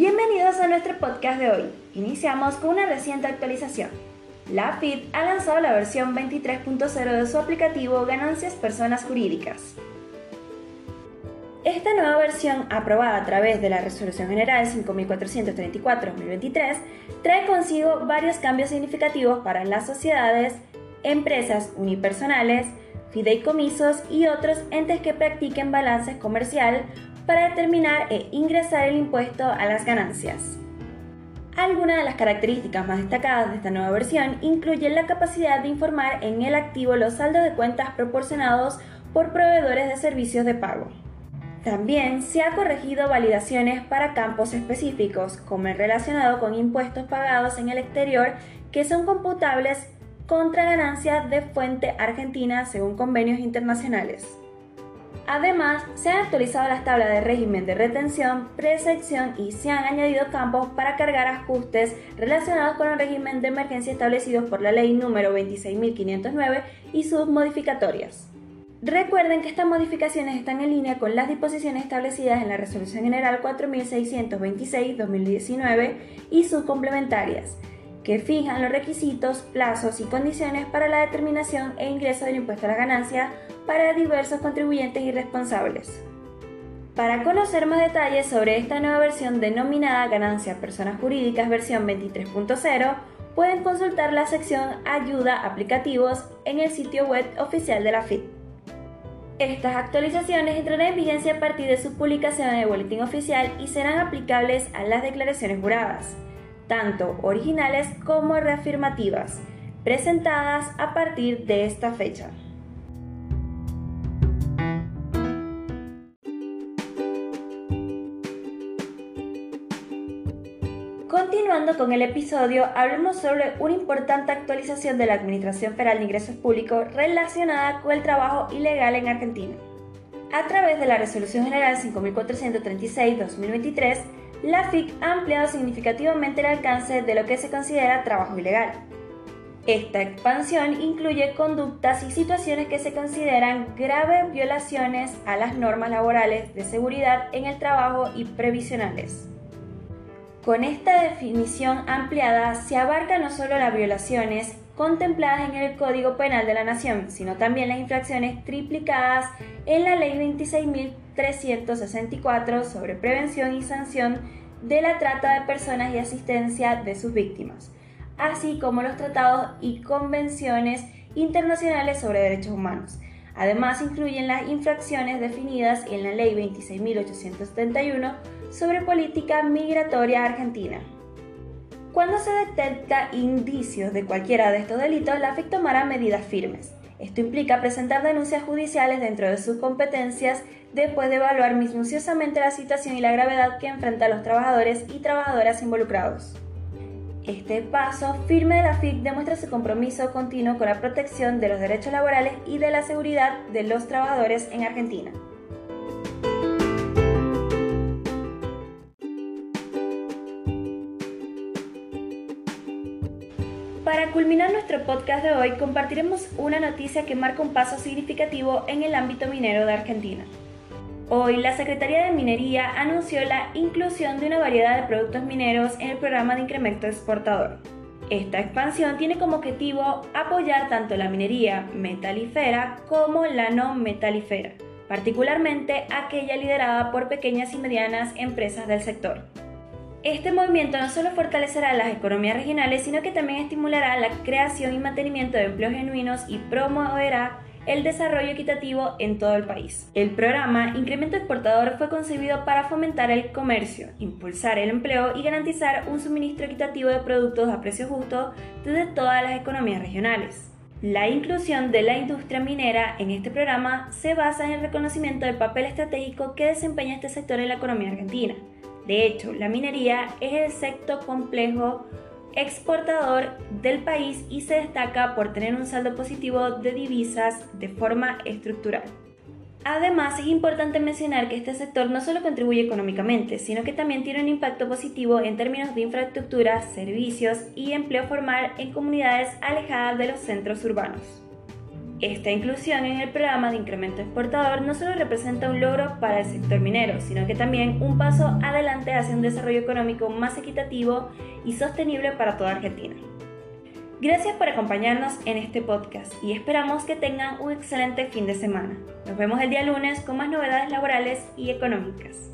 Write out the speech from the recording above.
Bienvenidos a nuestro podcast de hoy. Iniciamos con una reciente actualización. La FIT ha lanzado la versión 23.0 de su aplicativo Ganancias Personas Jurídicas. Esta nueva versión, aprobada a través de la Resolución General 5434-2023, trae consigo varios cambios significativos para las sociedades, empresas unipersonales, fideicomisos y otros entes que practiquen balance comercial para determinar e ingresar el impuesto a las ganancias. Algunas de las características más destacadas de esta nueva versión incluyen la capacidad de informar en el activo los saldos de cuentas proporcionados por proveedores de servicios de pago. También se ha corregido validaciones para campos específicos, como el relacionado con impuestos pagados en el exterior, que son computables contra ganancias de fuente argentina según convenios internacionales. Además, se han actualizado las tablas de régimen de retención, presección y se han añadido campos para cargar ajustes relacionados con el régimen de emergencia establecidos por la ley número 26.509 y sus modificatorias. Recuerden que estas modificaciones están en línea con las disposiciones establecidas en la Resolución General 4626-2019 y sus complementarias que fijan los requisitos, plazos y condiciones para la determinación e ingreso del impuesto a la ganancia para diversos contribuyentes y responsables. Para conocer más detalles sobre esta nueva versión denominada Ganancia Personas Jurídicas versión 23.0, pueden consultar la sección Ayuda Aplicativos en el sitio web oficial de la FIT. Estas actualizaciones entrarán en vigencia a partir de su publicación en el Boletín Oficial y serán aplicables a las declaraciones juradas tanto originales como reafirmativas, presentadas a partir de esta fecha. Continuando con el episodio, hablemos sobre una importante actualización de la Administración Federal de Ingresos Públicos relacionada con el trabajo ilegal en Argentina. A través de la Resolución General 5436-2023, la FIC ha ampliado significativamente el alcance de lo que se considera trabajo ilegal. Esta expansión incluye conductas y situaciones que se consideran graves violaciones a las normas laborales de seguridad en el trabajo y previsionales. Con esta definición ampliada se abarca no solo las violaciones contempladas en el Código Penal de la Nación, sino también las infracciones triplicadas en la Ley 26.364 sobre prevención y sanción de la trata de personas y asistencia de sus víctimas, así como los tratados y convenciones internacionales sobre derechos humanos. Además, incluyen las infracciones definidas en la Ley 26.871 sobre política migratoria argentina. Cuando se detecta indicios de cualquiera de estos delitos, la FIC tomará medidas firmes. Esto implica presentar denuncias judiciales dentro de sus competencias después de evaluar minuciosamente la situación y la gravedad que enfrentan los trabajadores y trabajadoras involucrados. Este paso firme de la FIC demuestra su compromiso continuo con la protección de los derechos laborales y de la seguridad de los trabajadores en Argentina. Para culminar nuestro podcast de hoy, compartiremos una noticia que marca un paso significativo en el ámbito minero de Argentina. Hoy, la Secretaría de Minería anunció la inclusión de una variedad de productos mineros en el programa de incremento exportador. Esta expansión tiene como objetivo apoyar tanto la minería metalífera como la no metalífera, particularmente aquella liderada por pequeñas y medianas empresas del sector. Este movimiento no solo fortalecerá las economías regionales, sino que también estimulará la creación y mantenimiento de empleos genuinos y promoverá el desarrollo equitativo en todo el país. El programa Incremento Exportador fue concebido para fomentar el comercio, impulsar el empleo y garantizar un suministro equitativo de productos a precio justo desde todas las economías regionales. La inclusión de la industria minera en este programa se basa en el reconocimiento del papel estratégico que desempeña este sector en la economía argentina de hecho, la minería es el sector complejo exportador del país y se destaca por tener un saldo positivo de divisas de forma estructural. Además, es importante mencionar que este sector no solo contribuye económicamente, sino que también tiene un impacto positivo en términos de infraestructura, servicios y empleo formal en comunidades alejadas de los centros urbanos. Esta inclusión en el programa de incremento exportador no solo representa un logro para el sector minero, sino que también un paso adelante hacia un desarrollo económico más equitativo y sostenible para toda Argentina. Gracias por acompañarnos en este podcast y esperamos que tengan un excelente fin de semana. Nos vemos el día lunes con más novedades laborales y económicas.